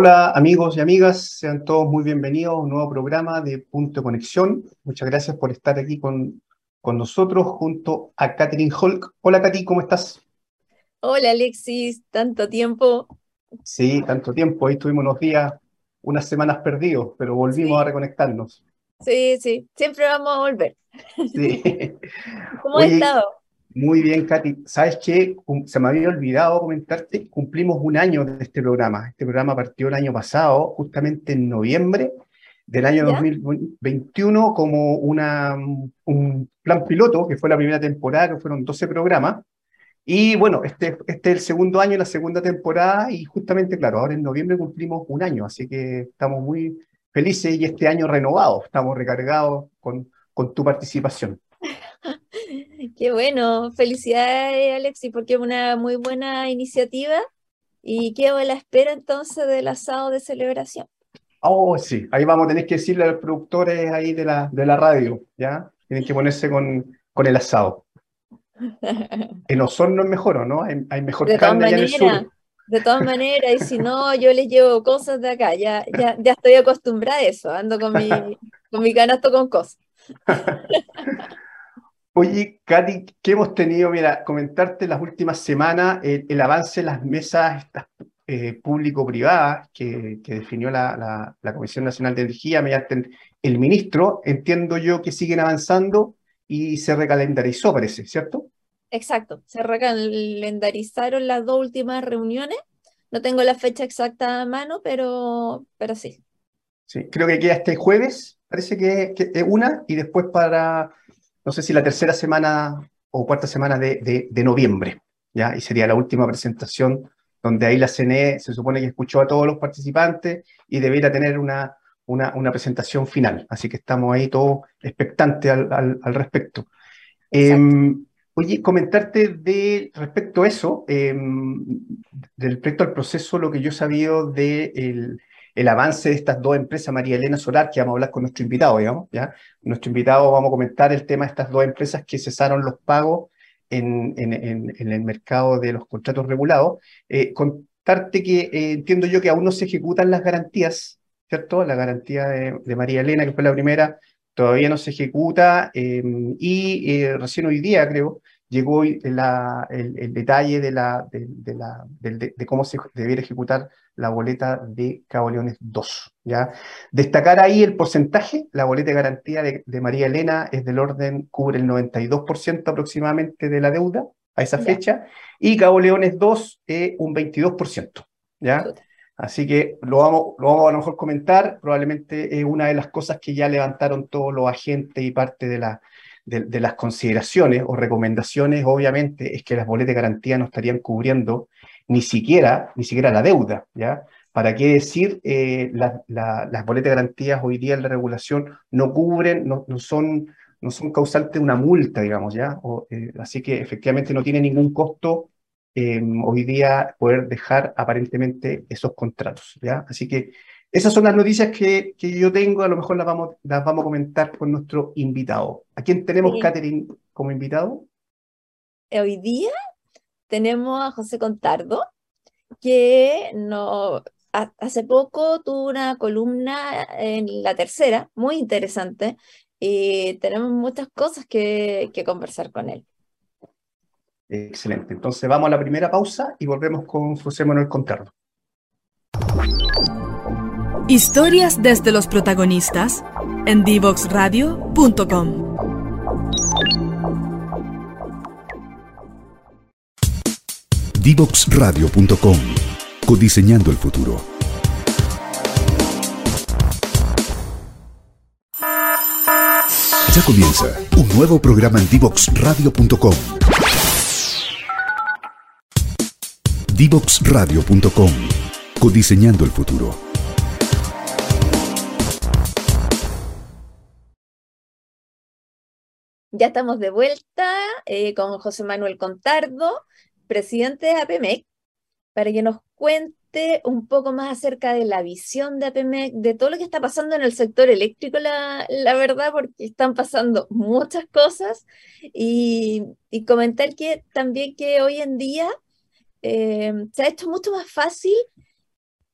Hola amigos y amigas, sean todos muy bienvenidos a un nuevo programa de Punto de Conexión. Muchas gracias por estar aquí con, con nosotros junto a Catherine Holk. Hola Katy, ¿cómo estás? Hola Alexis, tanto tiempo. Sí, tanto tiempo. Ahí estuvimos unos días, unas semanas perdidos, pero volvimos a reconectarnos. Sí, sí, siempre vamos a volver. Sí. ¿Cómo has estado? Muy bien, Katy. ¿Sabes qué? Se me había olvidado comentarte, cumplimos un año de este programa. Este programa partió el año pasado, justamente en noviembre del año 2021, como una, un plan piloto, que fue la primera temporada, que fueron 12 programas. Y bueno, este, este es el segundo año, la segunda temporada, y justamente, claro, ahora en noviembre cumplimos un año, así que estamos muy felices y este año renovado, estamos recargados con, con tu participación. Qué bueno, felicidades Alexi, porque es una muy buena iniciativa y quedo a la espera entonces del asado de celebración. Oh, sí, ahí vamos a tener que decirle a los productores ahí de la, de la radio, ¿ya? Tienen que ponerse con, con el asado. En Osorno es mejor, ¿o no? Hay, mejor carne allá en el sur. De todas maneras, y si no, yo les llevo cosas de acá, ya, ya, ya estoy acostumbrada a eso, ando con mi, con mi canasto con cosas. Oye, Katy, ¿qué hemos tenido? Mira, comentarte las últimas semanas el, avance de las mesas eh, público-privadas que, definió la, Comisión Nacional de Energía mediante el ministro. Entiendo yo que siguen avanzando y se recalendarizó, parece, ¿cierto? Exacto, se recalendarizaron las dos últimas reuniones. No tengo la fecha exacta a mano, pero, pero sí. Sí, creo que queda este jueves, parece que es una, y después para no sé si la tercera semana o cuarta semana de, noviembre, ¿ya? Y sería la última presentación donde ahí la CNE se supone que escuchó a todos los participantes y debería tener una, una, presentación final. Así que estamos ahí todos expectantes al, respecto. Em, oye, comentarte de respecto a eso, eh, respecto al proceso, lo que yo he sabido de el, avance de estas dos empresas, María Elena Solar, que vamos a hablar con nuestro invitado, digamos, ¿ya? Nuestro invitado vamos a comentar el tema de estas dos empresas que cesaron los pagos en, el mercado de los contratos regulados. Eh, contarte que eh, entiendo yo que aún no se ejecutan las garantías, ¿cierto? La garantía de, María Elena, que fue la primera, todavía no se ejecuta eh, y recién hoy día, creo, llegó la, el, detalle de, la, de, la, de, cómo se debiera ejecutar la boleta de Cabo Leones 2. ¿ya? Destacar ahí el porcentaje, la boleta de garantía de, María Elena es del orden, cubre el 92% aproximadamente de la deuda a esa fecha, y Cabo Leones 2 es un 22%. ¿ya? Así que lo vamos, lo vamos a lo mejor comentar, probablemente es una de las cosas que ya levantaron todos los agentes y parte de la, de, las consideraciones o recomendaciones, obviamente, es que las boletas de garantía no estarían cubriendo ni siquiera, ni siquiera la deuda, ¿ya? ¿Para qué decir eh, las boletas de garantías hoy día en la regulación no cubren, no, no son, no son causantes de una multa, digamos, ¿ya? Eh, así que efectivamente no tiene ningún costo em, hoy día poder dejar aparentemente esos contratos, ¿ya? Así que esas son las noticias que, que, yo tengo, a lo mejor las vamos, las vamos a comentar con nuestro invitado. ¿A quién tenemos, Catherine, como invitado? Hoy día tenemos a José Contardo, que no, hace poco tuvo una columna en la tercera, muy interesante, y tenemos muchas cosas que, que conversar con él. Excelente. Entonces vamos a la primera pausa y volvemos con José Manuel Contardo. Historias desde los protagonistas en divoxradio.com. Divoxradio.com. Codiseñando el futuro. Ya comienza un nuevo programa en divoxradio.com. Divoxradio.com. Codiseñando el futuro. Ya estamos de vuelta eh, con José Manuel Contardo, presidente de APEMEC, para que nos cuente un poco más acerca de la visión de APEMEC, de todo lo que está pasando en el sector eléctrico, la, verdad, porque están pasando muchas cosas, y, comentar que también que hoy en día eh, se ha hecho mucho más fácil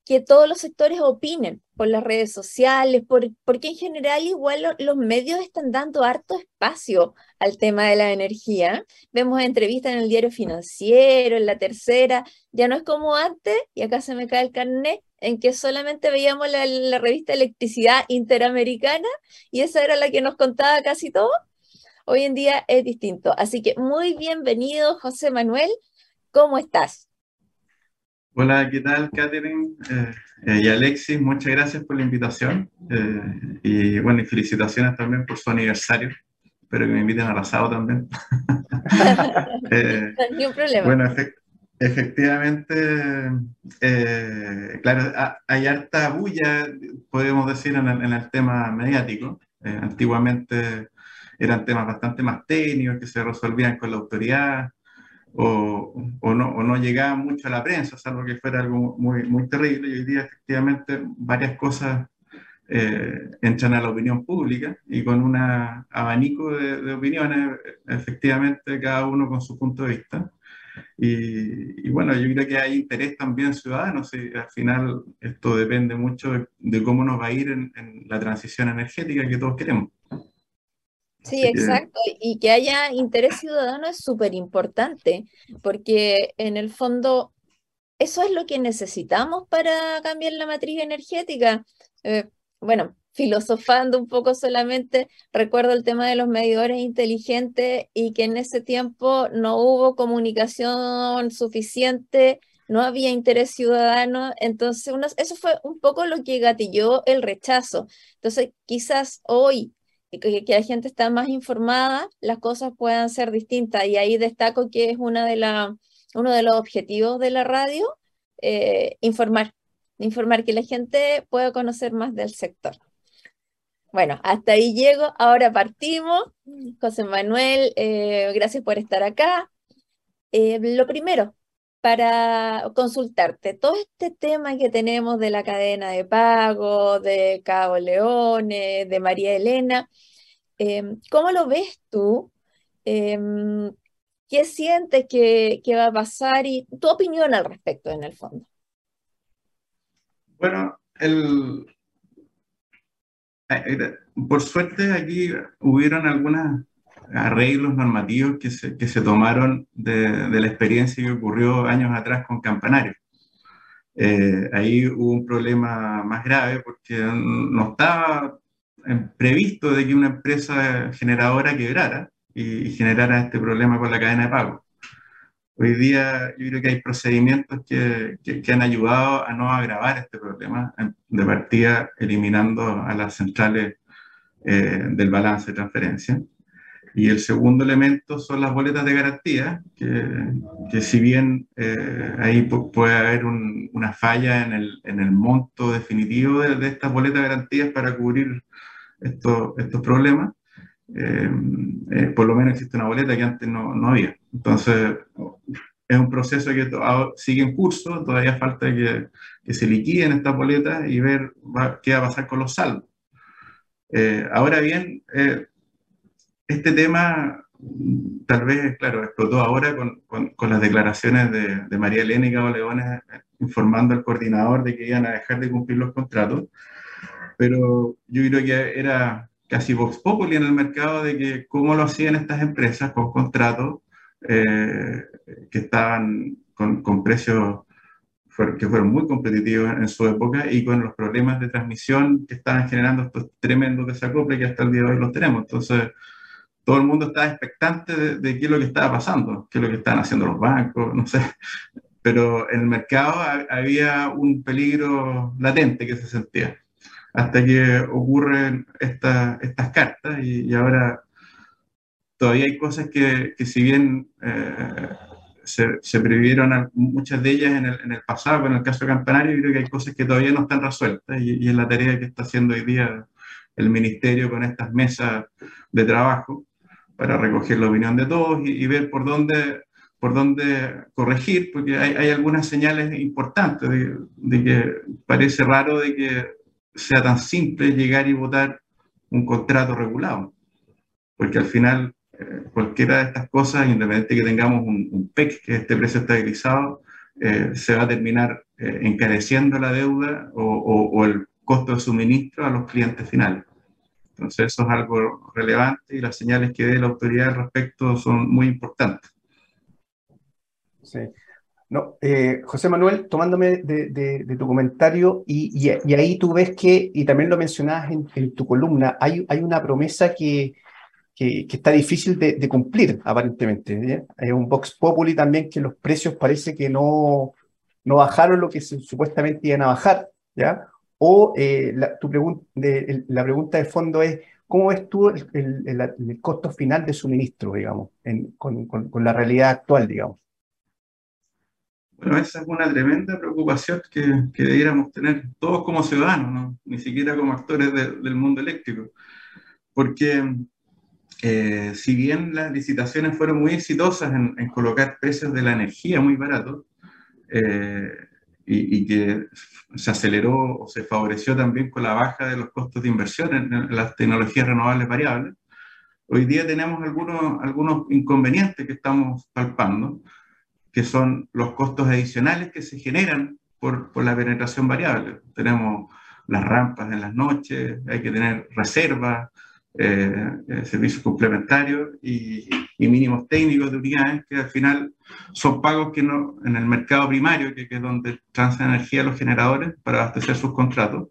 que todos los sectores opinen por las redes sociales, por, porque en general igual los medios están dando harto espacio al tema de la energía. Vemos entrevistas en el diario financiero, en la tercera, ya no es como antes, y acá se me cae el carnet, en que solamente veíamos la, la revista Electricidad Interamericana y esa era la que nos contaba casi todo. Hoy en día es distinto. Así que muy bienvenido, José Manuel. ¿Cómo estás? Hola, ¿qué tal, Catherine eh, eh, y Alexis? Muchas gracias por la invitación eh, y bueno, y felicitaciones también por su aniversario. Espero que me inviten a asado también. Ni un problema. Bueno, efectivamente, claro, hay harta bulla, podemos decir, en el, en el tema mediático. antiguamente eran temas bastante más técnicos que se resolvían con la autoridad o, o, no, o no llegaba mucho a la prensa, salvo que fuera algo muy, muy terrible. Y hoy día, efectivamente, varias cosas eh, entran a la opinión pública y con un abanico de, opiniones, efectivamente, cada uno con su punto de vista. Y, y, bueno, yo creo que hay interés también ciudadano, y al final esto depende mucho de, cómo nos va a ir en, en la transición energética que todos queremos. Sí, exacto. Y que haya interés ciudadano es súper importante, porque en el fondo eso es lo que necesitamos para cambiar la matriz energética. Eh, bueno, filosofando un poco solamente, recuerdo el tema de los medidores inteligentes y que en ese tiempo no hubo comunicación suficiente, no había interés ciudadano, entonces eso fue un poco lo que gatilló el rechazo. Entonces, quizás hoy que, la gente está más informada, las cosas puedan ser distintas. Y ahí destaco que es una de la, uno de los objetivos de la radio, eh, informar, informar que la gente pueda conocer más del sector. Bueno, hasta ahí llego, ahora partimos. José Manuel, eh, gracias por estar acá. Eh, lo primero, para consultarte, todo este tema que tenemos de la cadena de pago, de Cabo Leone, de María Elena, Em, ¿cómo lo ves tú? Em, ¿qué sientes que, va a pasar y tu opinión al respecto en el fondo? Bueno, el, eh, por suerte aquí hubieron algunos arreglos normativos que se, que se tomaron de, la experiencia que ocurrió años atrás con Campanario. Eh, ahí hubo un problema más grave porque no estaba previsto de que una empresa generadora quebrara y, generara este problema con la cadena de pago. Hoy día yo creo que hay procedimientos que, que, han ayudado a no agravar este problema, de partida eliminando a las centrales eh, del balance de transferencia. Y el segundo elemento son las boletas de garantía, que, que si bien eh, ahí puede haber una falla en el, en el monto definitivo de, de, estas boletas de garantías para cubrir estos, estos problemas, eh, eh, por lo menos existe una boleta que antes no, no, había. Entonces, es un proceso que sigue en curso, todavía falta que, que se liquiden estas boletas y ver qué va a pasar con los saldos. Eh, ahora bien, este tema tal vez, claro, explotó ahora con, con, las declaraciones de, de, María Elena y Cabo Leones informando al coordinador de que iban a dejar de cumplir los contratos pero yo creo que era casi vox populi en el mercado de que cómo lo hacían estas empresas con contratos eh, que estaban con, con precios que fueron muy competitivos en su época y con los problemas de transmisión que estaban generando estos tremendos desacoples que hasta el día de hoy los tenemos. Entonces, todo el mundo estaba expectante de, qué es lo que estaba pasando, qué es lo que estaban haciendo los bancos, no sé. Pero en el mercado había un peligro latente que se sentía hasta que ocurren estas cartas y, ahora todavía hay cosas que, que si bien eh, se, se, previeron muchas de ellas en el, en el, pasado, en el caso Campanario, creo que hay cosas que todavía no están resueltas y, es la tarea que está haciendo hoy día el Ministerio con estas mesas de trabajo para recoger la opinión de todos y, ver por dónde por dónde corregir, porque hay, algunas señales importantes de, que parece raro de que sea tan simple llegar y votar un contrato regulado. Porque al final, eh, cualquiera de estas cosas, independientemente que tengamos un, PEC, que este precio estabilizado, eh, se va a terminar eh, encareciendo la deuda o, el costo de suministro a los clientes finales. Entonces eso es algo relevante y las señales que dé la autoridad al respecto son muy importantes. Sí. No, eh, José Manuel, tomándome de, tu comentario, y, ahí tú ves que, y también lo mencionabas en, tu columna, hay, hay una promesa que, que, está difícil de, cumplir, aparentemente. Hay un Vox Populi también que los precios parece que no, no bajaron lo que supuestamente iban a bajar, ¿ya? O eh, la, tu la pregunta de fondo es, ¿cómo ves tú el, costo final de suministro, digamos, con, la realidad actual, digamos? Bueno, esa es una tremenda preocupación que, que debiéramos tener todos como ciudadanos, ¿no? ni siquiera como actores del mundo eléctrico. Porque eh, si bien las licitaciones fueron muy exitosas en, colocar precios de la energía muy baratos, eh, y, que se aceleró o se favoreció también con la baja de los costos de inversión en, las tecnologías renovables variables, hoy día tenemos algunos, algunos inconvenientes que estamos palpando, que son los costos adicionales que se generan por, por la penetración variable. Tenemos las rampas en las noches, hay que tener reservas, eh, eh, servicios complementarios y, mínimos técnicos de unidades que al final son pagos que no en el mercado primario, que, es donde transan energía los generadores para abastecer sus contratos,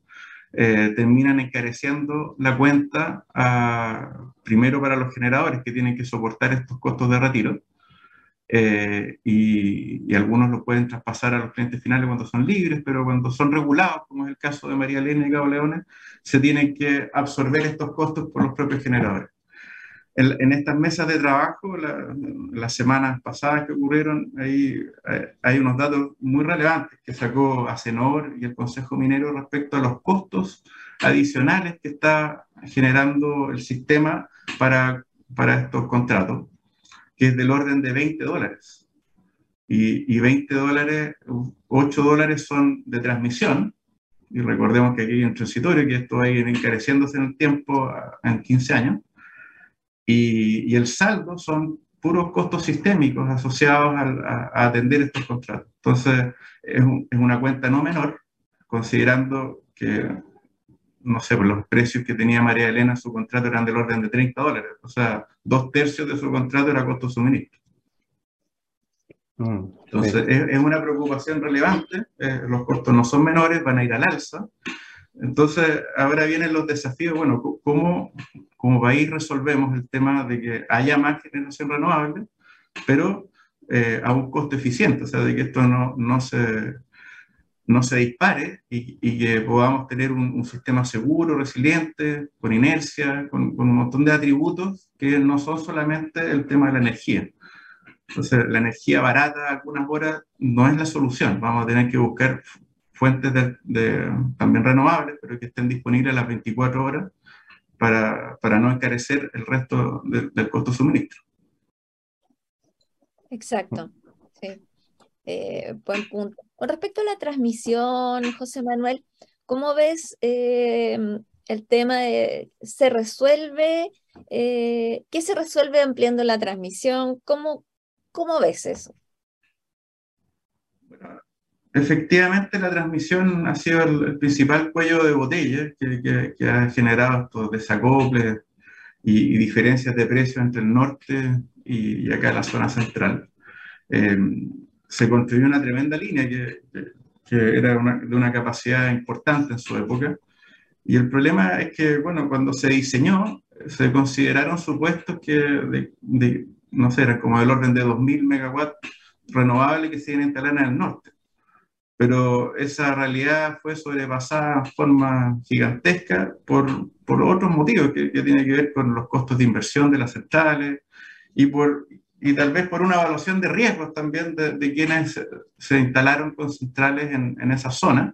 eh, terminan encareciendo la cuenta primero para los generadores que tienen que soportar estos costos de retiro eh, y, algunos lo pueden traspasar a los clientes finales cuando son libres, pero cuando son regulados, como es el caso de María Elena y Cabo Leones, se tienen que absorber estos costos por los propios generadores. En, estas mesas de trabajo, las semanas pasadas que ocurrieron, ahí eh, hay, unos datos muy relevantes que sacó Acenor y el Consejo Minero respecto a los costos adicionales que está generando el sistema para, para estos contratos que es del orden de 20 dólares. Y, y 20 dólares, 8 dólares son de transmisión, y recordemos que aquí hay un transitorio, que esto va a ir encareciéndose en el tiempo en 15 años, y, y el saldo son puros costos sistémicos asociados a, a atender estos contratos. Entonces, es, es, una cuenta no menor, considerando que no sé, por los precios que tenía María Elena, su contrato eran del orden de 30 dólares. O sea, dos tercios de su contrato era costo suministro. Mm, Entonces, es, una preocupación relevante. Eh, los costos no son menores, van a ir al alza. Entonces, ahora vienen los desafíos. Bueno, ¿cómo como país resolvemos el tema de que haya más generación renovable, pero eh, a un costo eficiente? O sea, de que esto no, no se no se dispare y, que podamos tener un, sistema seguro, resiliente, con inercia, con, un montón de atributos que no son solamente el tema de la energía. Entonces, la energía barata algunas horas no es la solución. Vamos a tener que buscar fuentes de, también renovables, pero que estén disponibles las 24 horas para, para no encarecer el resto del costo suministro. Exacto. Eh, buen punto. Con respecto a la transmisión, José Manuel, ¿cómo ves eh, el tema de se resuelve? Eh, ¿Qué se resuelve ampliando la transmisión? ¿Cómo, cómo ves eso? Efectivamente la transmisión ha sido el, principal cuello de botella que, ha generado estos desacoples y, diferencias de precio entre el norte y, acá la zona central se construyó una tremenda línea que, que era de una capacidad importante en su época. Y el problema es que, bueno, cuando se diseñó, se consideraron supuestos que, de, no sé, eran como del orden de 2.000 megawatts renovables que se iban a instalar en el norte. Pero esa realidad fue sobrepasada de forma gigantesca por, por otros motivos que, que tienen que ver con los costos de inversión de las centrales y por, y tal vez por una evaluación de riesgos también de, de quienes se instalaron con centrales en, en, esa zona,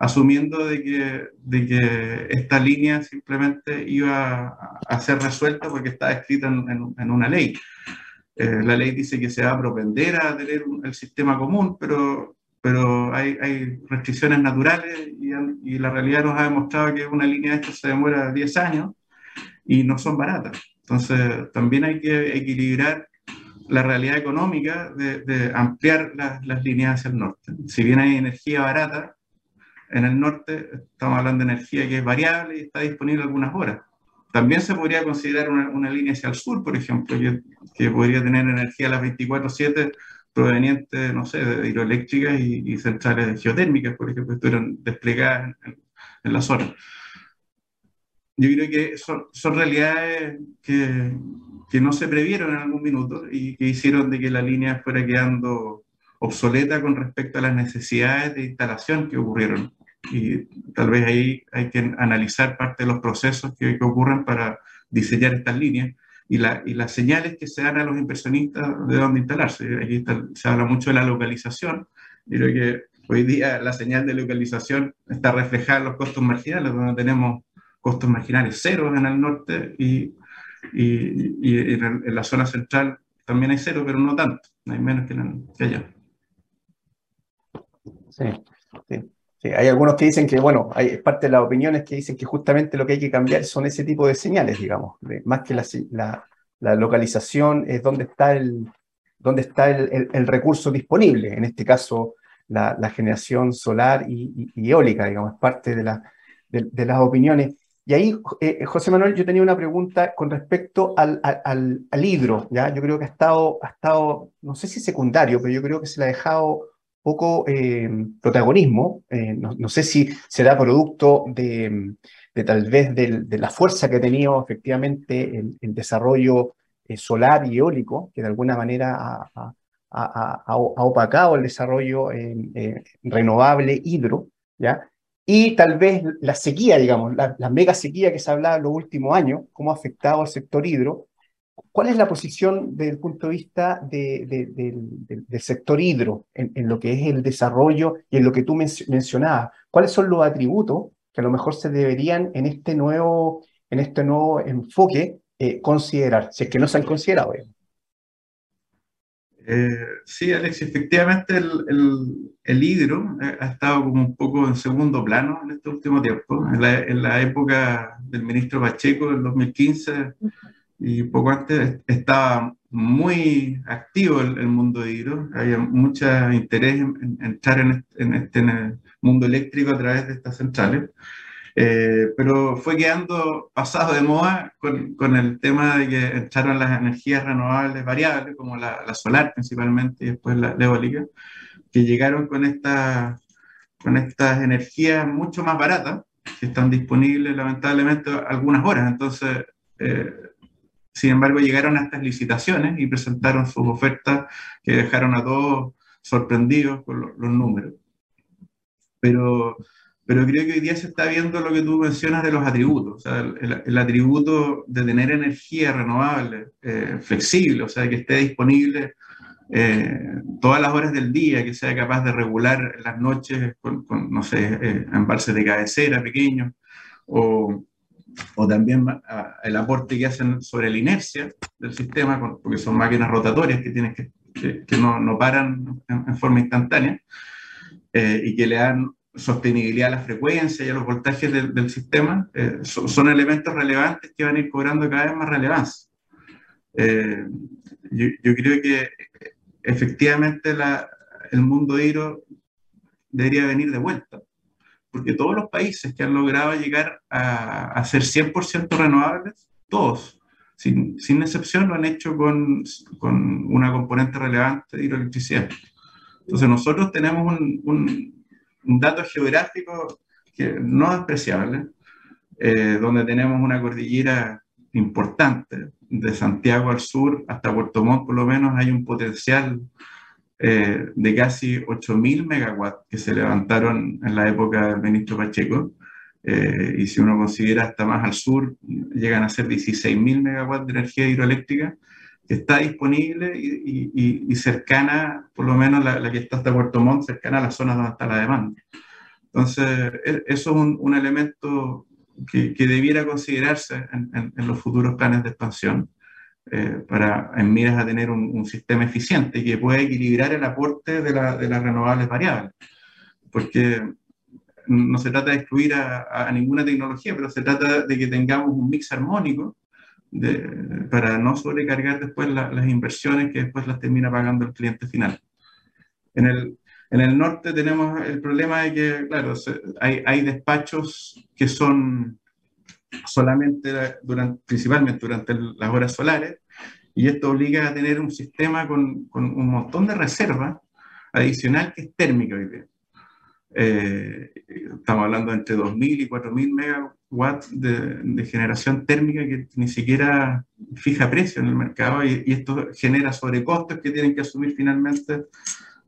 asumiendo de que, de que esta línea simplemente iba a, ser resuelta porque está escrita en, en, una ley. Eh, la ley dice que se va a propender a tener el sistema común, pero, pero hay, hay restricciones naturales y, y, la realidad nos ha demostrado que una línea de esta se demora 10 años y no son baratas. Entonces, también hay que equilibrar la realidad económica de, ampliar las líneas hacia el norte. Si bien hay energía barata, en el norte estamos hablando de energía que es variable y está disponible algunas horas. También se podría considerar una, línea hacia el sur, por ejemplo, que, podría tener energía a las 24-7 proveniente, no sé, de hidroeléctricas y, centrales geotérmicas, por ejemplo, que estuvieron desplegadas en, en la zona yo creo que son, son realidades que, que, no se previeron en algún minuto y que hicieron de que la línea fuera quedando obsoleta con respecto a las necesidades de instalación que ocurrieron. Y tal vez ahí hay que analizar parte de los procesos que, que ocurren para diseñar estas líneas y, la, y, las señales que se dan a los inversionistas de dónde instalarse. Aquí se habla mucho de la localización. creo que hoy día la señal de localización está reflejada en los costos marginales, donde tenemos costos marginales cero en el norte y, en, la zona central también hay cero, pero no tanto, hay menos que, allá. Sí, sí, Hay algunos que dicen que, bueno, hay parte de las opiniones que dicen que justamente lo que hay que cambiar son ese tipo de señales, digamos, más que la, la, localización es donde está el, donde está el, el, recurso disponible, en este caso la, generación solar y, eólica, digamos, es parte de, de las opiniones. Y ahí, eh, José Manuel, yo tenía una pregunta con respecto al, al, al, hidro, ¿ya? Yo creo que ha estado, ha estado, no sé si secundario, pero yo creo que se le ha dejado poco eh, protagonismo. Eh, no, no, sé si será producto de, de tal vez de, la fuerza que ha tenido efectivamente el, desarrollo solar y eólico, que de alguna manera ha, opacado el desarrollo renovable hidro, ¿ya? y tal vez la sequía, digamos, la, mega sequía que se ha hablado en los últimos años, cómo ha afectado al sector hidro. ¿Cuál es la posición desde el punto de vista del sector hidro en, lo que es el desarrollo y en lo que tú mencionabas? ¿Cuáles son los atributos que a lo mejor se deberían en este nuevo, en este nuevo enfoque eh, considerar, si es que no se han considerado? Eh, sí, Alex, efectivamente el, el, hidro eh, ha estado como un poco en segundo plano en este último tiempo. En la, en la época del ministro Pacheco, en 2015 y poco antes, estaba muy activo el, el mundo hidro. Había mucho interés en, entrar en en este mundo eléctrico a través de estas centrales. Eh, pero fue quedando pasado de moda con, el tema de que echaron las energías renovables variables, como la, la solar principalmente y después la, eólica, que llegaron con, esta, con estas energías mucho más baratas, que están disponibles lamentablemente algunas horas. Entonces, eh, sin embargo, llegaron a estas licitaciones y presentaron sus ofertas que dejaron a todos sorprendidos con los números. Pero pero creo que hoy día se está viendo lo que tú mencionas de los atributos, o sea, el, atributo de tener energía renovable, eh, flexible, o sea, que esté disponible eh, todas las horas del día, que sea capaz de regular las noches con, no sé, eh, embalses de cabecera pequeños, o, o también ah, el aporte que hacen sobre la inercia del sistema, porque son máquinas rotatorias que, tienen que, que, no, no, paran en, forma instantánea, y que le dan sostenibilidad a la frecuencia y a los voltajes del, sistema, eh, son, elementos relevantes que van a ir cobrando cada vez más relevancia. Eh, yo, creo que efectivamente la, el mundo hidro debería venir de vuelta, porque todos los países que han logrado llegar a, a ser 100% renovables, todos, sin, sin, excepción, lo han hecho con, con una componente relevante de hidroelectricidad. Entonces nosotros tenemos un un dato geográfico que no es despreciable, eh, donde tenemos una cordillera importante, de Santiago al sur hasta Puerto Montt por lo menos hay un potencial eh, de casi 8.000 megawatts que se levantaron en la época del ministro Pacheco. Eh, y si uno considera hasta más al sur, llegan a ser 16.000 megawatts de energía hidroeléctrica que está disponible y, cercana, por lo menos la, que está hasta Puerto Montt, cercana a las zonas donde está la demanda. Entonces, e, eso es un, elemento que, debiera considerarse en, los futuros planes de expansión eh, para en miras a tener un, sistema eficiente que pueda equilibrar el aporte de, las renovables variables. Porque no se trata de excluir a, ninguna tecnología, pero se trata de que tengamos un mix armónico para no sobrecargar después las inversiones que después las termina pagando el cliente final. En el, en el norte tenemos el problema de que, claro, hay despachos que son solamente durante, principalmente durante las horas solares, y esto obliga a tener un sistema con, con un montón de reservas adicional que es térmica hoy día. Eh, estamos hablando entre 2.000 y 4.000 megawatts de, de, generación térmica que ni siquiera fija precio en el mercado y, y, esto genera sobrecostos que tienen que asumir finalmente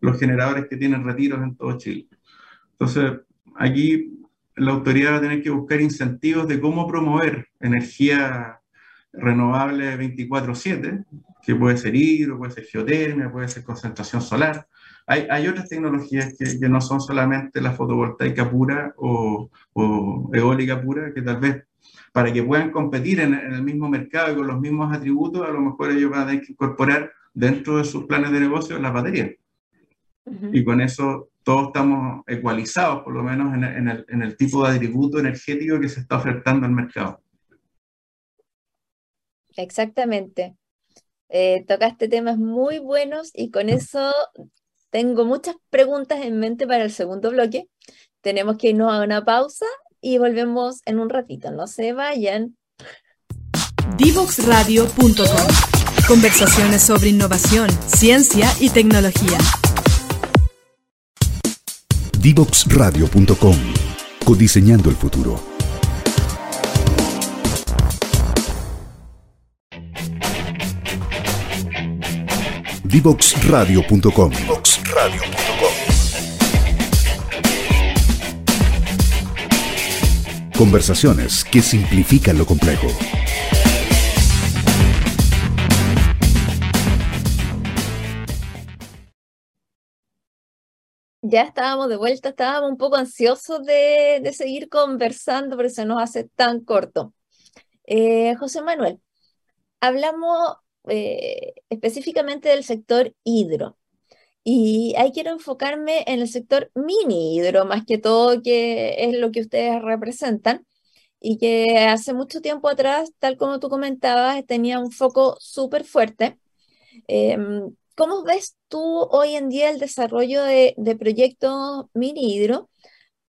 los generadores que tienen retiros en todo Chile. Entonces, aquí la autoridad va a tener que buscar incentivos de cómo promover energía renovable 24/7, que puede ser hidro, puede ser geotermia, puede ser concentración solar. Hay, hay otras tecnologías que, que, no son solamente la fotovoltaica pura o, o, eólica pura, que tal vez para que puedan competir en, en el mismo mercado y con los mismos atributos, a lo mejor ellos van a tener que incorporar dentro de sus planes de negocio las baterías. Uh -huh. Y con eso todos estamos ecualizados, por lo menos en, en, el, en, el, tipo de atributo energético que se está ofertando al mercado. Exactamente. Eh, tocaste temas muy buenos y con eso tengo muchas preguntas en mente para el segundo bloque. Tenemos que irnos a una pausa y volvemos en un ratito. No se vayan. Divoxradio.com Conversaciones sobre innovación, ciencia y tecnología. Divoxradio.com Codiseñando el futuro. Divoxradio.com Conversaciones que simplifican lo complejo. Ya estábamos de vuelta, estábamos un poco ansiosos de, de seguir conversando, pero se nos hace tan corto. Eh, José Manuel, hablamos eh, específicamente del sector hidro. Y ahí quiero enfocarme en el sector mini hidro, más que todo, que es lo que ustedes representan y que hace mucho tiempo atrás, tal como tú comentabas, tenía un foco súper fuerte. Eh, ¿Cómo ves tú hoy en día el desarrollo de, de proyectos mini hidro?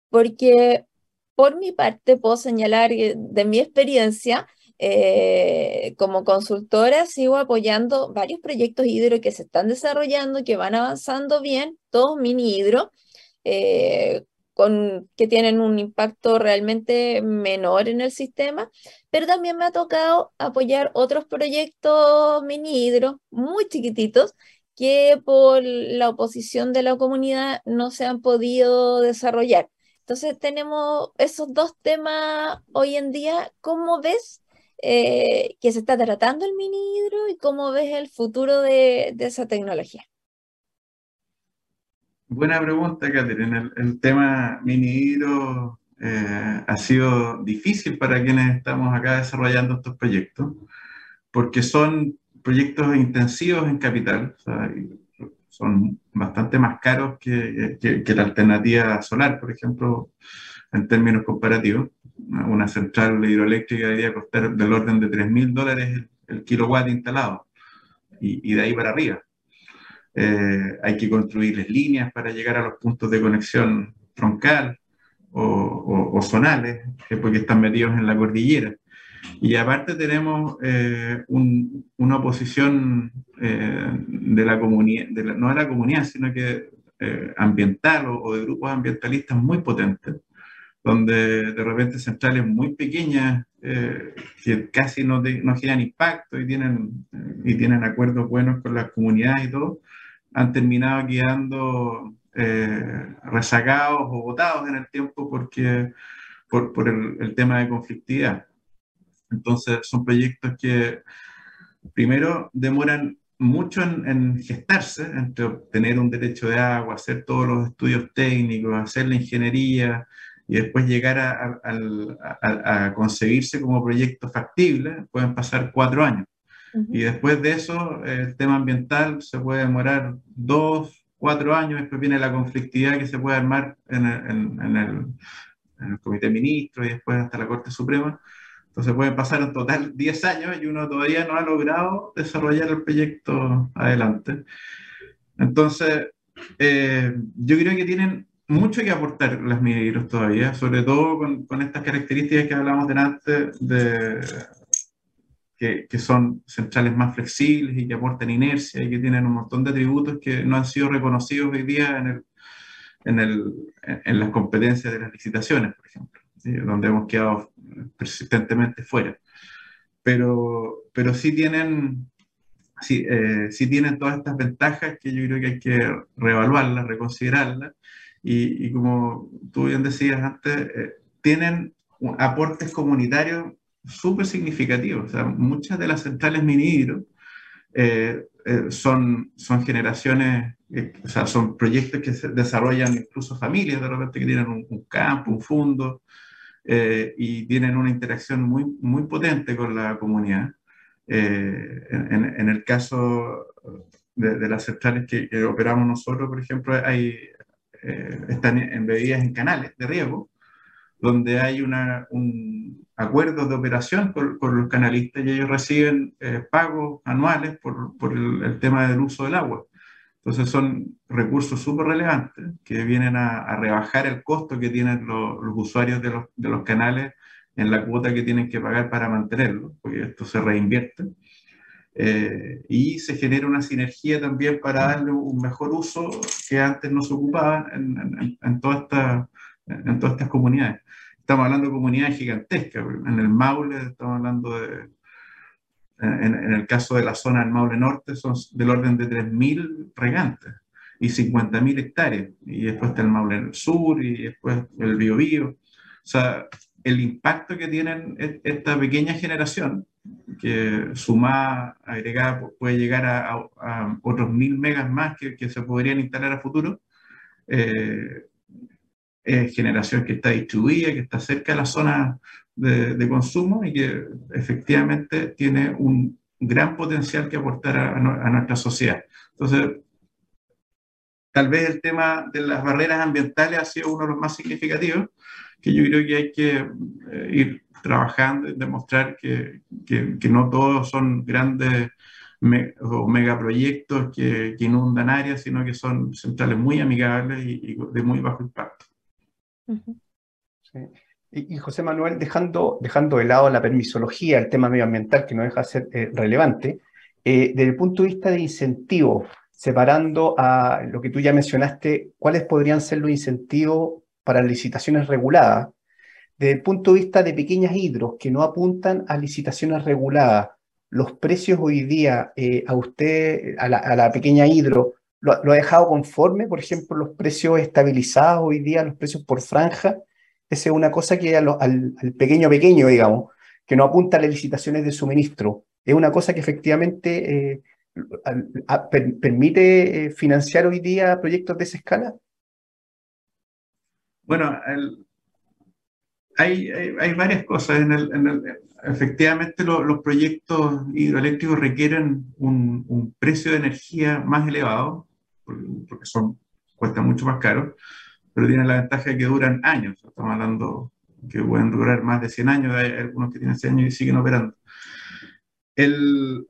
Porque por mi parte puedo señalar de mi experiencia, eh, como consultora sigo apoyando varios proyectos hidro que se están desarrollando, que van avanzando bien, todos mini hidro, eh, con, que tienen un impacto realmente menor en el sistema, pero también me ha tocado apoyar otros proyectos mini hidro muy chiquititos que por la oposición de la comunidad no se han podido desarrollar. Entonces tenemos esos dos temas hoy en día. ¿Cómo ves eh, que se está tratando el mini hidro y cómo ves el futuro de, de esa tecnología? Buena pregunta, Catherine. El, el tema mini hidro eh, ha sido difícil para quienes estamos acá desarrollando estos proyectos, porque son proyectos intensivos en capital, son bastante más caros que, que, que la alternativa solar, por ejemplo, en términos comparativos una central hidroeléctrica debería costar del orden de 3 mil dólares el, el, kilowatt instalado y, y, de ahí para arriba. Eh, hay que construirles líneas para llegar a los puntos de conexión troncal o, o, o zonales, porque están metidos en la cordillera. Y aparte tenemos eh, un, una oposición eh, de la comunidad, no de la comunidad, sino que eh, ambiental o, o, de grupos ambientalistas muy potentes, donde de repente centrales muy pequeñas eh, que casi no, de, no, generan impacto y tienen, eh, y tienen acuerdos buenos con las comunidades y todo, han terminado quedando eh, rezagados o votados en el tiempo porque, por, por el, el, tema de conflictividad. Entonces son proyectos que primero demoran mucho en, en, gestarse, entre obtener un derecho de agua, hacer todos los estudios técnicos, hacer la ingeniería, y después llegar a, a, a, a, concebirse como proyecto factible, pueden pasar cuatro años. Uh -huh. Y después de eso, el tema ambiental se puede demorar dos, cuatro años, después viene la conflictividad que se puede armar en el, en, en el, en el Comité de Ministros y después hasta la Corte Suprema, Entonces pueden pasar en total 10 años y uno todavía no ha logrado desarrollar el proyecto adelante. Entonces, eh, yo creo que tienen mucho que aportar las mineros todavía, sobre todo con, con estas características que hablamos delante, de, que, que, son centrales más flexibles y que aportan inercia y que tienen un montón de atributos que no han sido reconocidos hoy día en, el, en, el, en las competencias de las licitaciones, por ejemplo, donde hemos quedado persistentemente fuera. Pero, pero sí tienen sí, eh, sí, tienen todas estas ventajas que yo creo que hay que reevaluarlas, reconsiderarlas. Y, y como tú bien decías antes, eh, tienen aportes comunitarios súper significativos. O sea, muchas de las centrales mini eh, eh, son, son generaciones, eh, o sea, son proyectos que se desarrollan incluso familias de repente que tienen un, un campo, un fondo, y tienen una interacción muy, muy potente con la comunidad. En, en, el caso de, de las centrales que, que, operamos nosotros, por ejemplo, hay, están embebidas en canales de riego, donde hay una, un acuerdo de operación con, con, los canalistas y ellos reciben eh, pagos anuales por, por el, el, tema del uso del agua. Entonces son recursos súper relevantes que vienen a, a, rebajar el costo que tienen los, los usuarios de los, de los, canales en la cuota que tienen que pagar para mantenerlo, porque esto se reinvierte. Eh, y se genera una sinergia también para darle un mejor uso que antes no se ocupaba en, en, en, toda esta, en todas estas comunidades estamos hablando de comunidades gigantescas. En el Maule estamos hablando de, en, en, el caso de la zona del Maule Norte, son del orden de 3.000 regantes y 50.000 hectáreas. Y después está el Maule Sur y después el Biobío. O sea, el impacto que tienen esta pequeña generación, que sumada, agregada, puede llegar a, a, otros 1.000 megas más que, que, se podrían instalar a futuro, eh, generación que está distribuida, que está cerca de la zona de, consumo y que efectivamente tiene un gran potencial que aportar a, nuestra sociedad. Entonces, tal vez el tema de las barreras ambientales ha sido uno de los más significativos, que yo creo que hay que eh, ir trabajando y demostrar que, que, no todos son grandes o megaproyectos que, que inundan áreas, sino que son centrales muy amigables y de muy bajo impacto. Y, José Manuel, dejando, dejando de lado la permisología, el tema medioambiental, que no deja de ser eh, relevante, eh, desde el punto de vista de incentivos, separando a lo que tú ya mencionaste, ¿cuáles podrían ser los incentivos para licitaciones reguladas? Desde el punto de vista de pequeñas hidros que no apuntan a licitaciones reguladas, los precios hoy día eh, a usted, la, a la pequeña hidro, lo, ha dejado conforme, por ejemplo, los precios estabilizados hoy día, los precios por franja. Esa es una cosa que al, al, pequeño pequeño, digamos, que no apunta a las licitaciones de suministro, es una cosa que efectivamente eh, permite eh, financiar hoy día proyectos de esa escala. Bueno, hay, hay, varias cosas. En efectivamente, lo, los proyectos hidroeléctricos requieren un precio de energía más elevado porque son, cuestan mucho más caro, pero tienen la ventaja de que duran años. Estamos hablando que pueden durar más de 100 años, hay algunos que tienen 100 años y siguen operando. El,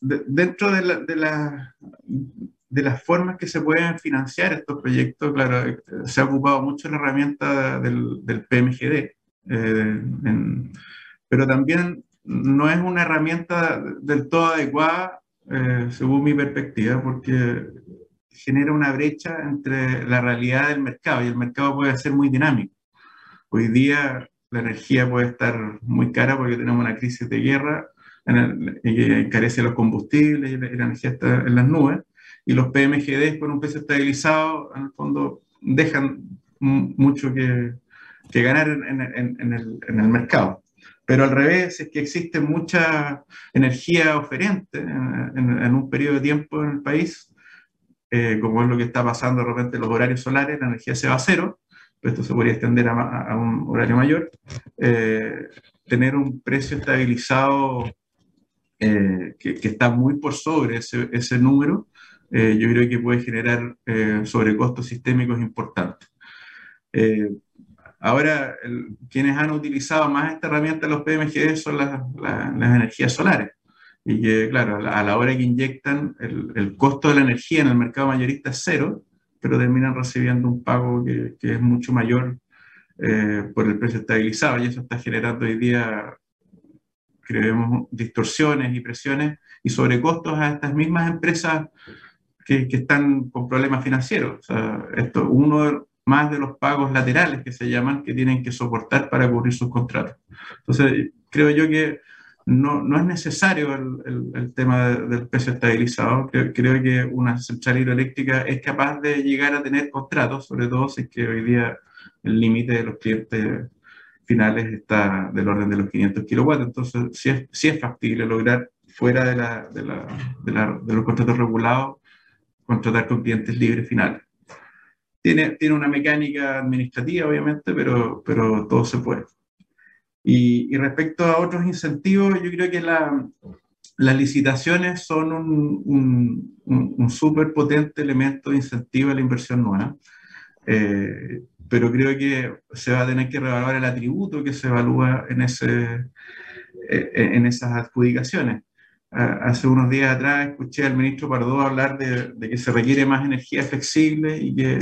de, dentro de, la, de, la, de, las formas que se pueden financiar estos proyectos, claro, se ha ocupado mucho la herramienta del, del PMGD, eh, en, pero también no es una herramienta del todo adecuada eh, según mi perspectiva, porque genera una brecha entre la realidad del mercado y el mercado puede ser muy dinámico. Hoy día la energía puede estar muy cara porque tenemos una crisis de guerra encarece los combustibles y la, energía está en las nubes y los PMGD con un precio estabilizado en el fondo dejan mucho que, ganar en, el, en el mercado. Pero al revés, es que existe mucha energía oferente en, en, en, un periodo de tiempo en el país, eh, como es lo que está pasando de repente en los horarios solares, la energía se va a cero, pero esto se podría extender a, un horario mayor, eh, tener un precio estabilizado eh, que, está muy por sobre ese, ese número, yo creo que puede generar sobrecostos sistémicos importantes Ahora, quienes han utilizado más esta herramienta los PMGD son las, las, energías solares. Y que, claro, a la hora que inyectan, el, el, costo de la energía en el mercado mayorista es cero, pero terminan recibiendo un pago que, que es mucho mayor eh, por el precio estabilizado. Y eso está generando hoy día, creemos, distorsiones y presiones y sobrecostos a estas mismas empresas que, que están con problemas financieros. O sea, esto, uno más de los pagos laterales que se llaman, que tienen que soportar para cubrir sus contratos. Entonces, creo yo que no, no es necesario el, tema del precio estabilizado. Creo, que una central hidroeléctrica es capaz de llegar a tener contratos, sobre todo si es que hoy día el límite de los clientes finales está del orden de los 500 kilowatts. Entonces, sí es, sí es factible lograr fuera de, la, de los contratos regulados, contratar con clientes libres finales. Tiene, tiene una mecánica administrativa, obviamente, pero, pero todo se puede. Y, y respecto a otros incentivos, yo creo que la, las licitaciones son un, un, un, un súper potente elemento de incentivo a la inversión nueva. Eh, pero creo que se va a tener que revaluar el atributo que se evalúa en, ese, eh, en esas adjudicaciones hace unos días atrás escuché al ministro Pardo hablar de, de que se requiere más energía flexible y, que,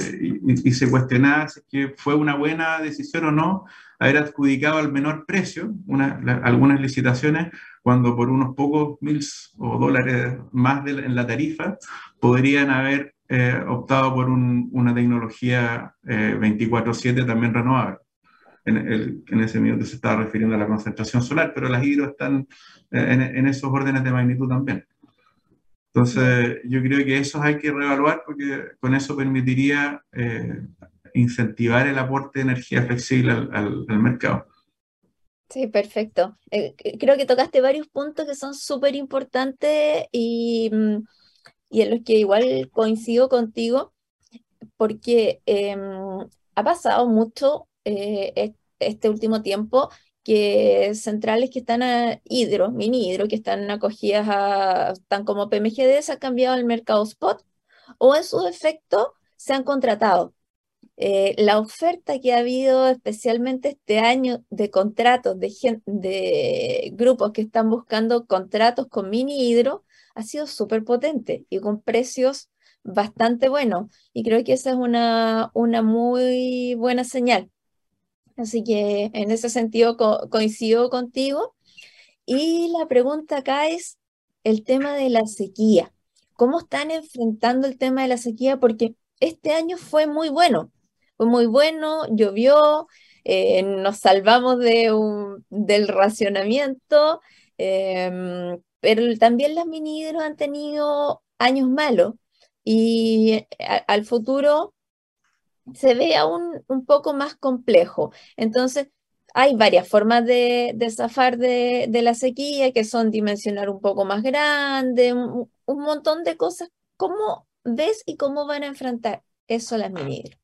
y, se cuestionaba si que fue una buena decisión o no haber adjudicado al menor precio una, algunas licitaciones cuando por unos pocos mil o dólares más de, en la tarifa podrían haber eh, optado por un, una tecnología eh, 24/7 también renovable. En, el, en, ese minuto se estaba refiriendo a la concentración solar, pero las hidro están en, esos órdenes de magnitud también. Entonces, yo creo que eso hay que reevaluar porque con eso permitiría eh, incentivar el aporte de energía flexible al, mercado. Sí, perfecto. Eh, creo que tocaste varios puntos que son súper importantes y, mm, en los que igual coincido contigo porque eh, ha pasado mucho eh, este último tiempo que centrales que están a hidro, mini hidro, que están acogidas a, están como PMGD, se han cambiado al mercado spot o en su defecto se han contratado. Eh, la oferta que ha habido especialmente este año de contratos de, de grupos que están buscando contratos con mini hidro ha sido súper potente y con precios bastante buenos. Y creo que esa es una, una muy buena señal. Así que en ese sentido coincido contigo. Y la pregunta acá es el tema de la sequía. ¿Cómo están enfrentando el tema de la sequía? Porque este año fue muy bueno. Fue muy bueno, llovió, eh, nos salvamos de del racionamiento, em, pero también las mini han tenido años malos y al futuro se ve aún un poco más complejo. Entonces, hay varias formas de, zafar de, la sequía, que son dimensionar un poco más grande, un, montón de cosas. ¿Cómo ves y cómo van a enfrentar eso las mini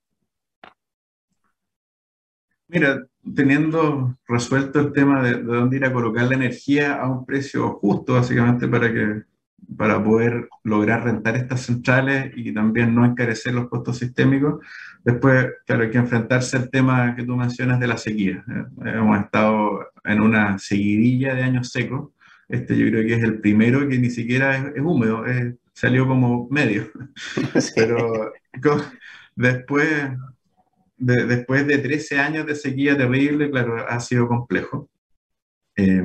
Mira, teniendo resuelto el tema de, de, dónde ir a colocar la energía a un precio justo, básicamente, para que para poder lograr rentar estas centrales y también no encarecer los costos sistémicos. Después, claro, hay que enfrentarse al tema que tú mencionas de la sequía. Eh, hemos estado en una seguidilla de años secos. Este yo creo que es el primero que ni siquiera es, húmedo, salió como medio. Pero después, de, después de 13 años de sequía terrible, claro, ha sido complejo. Eh,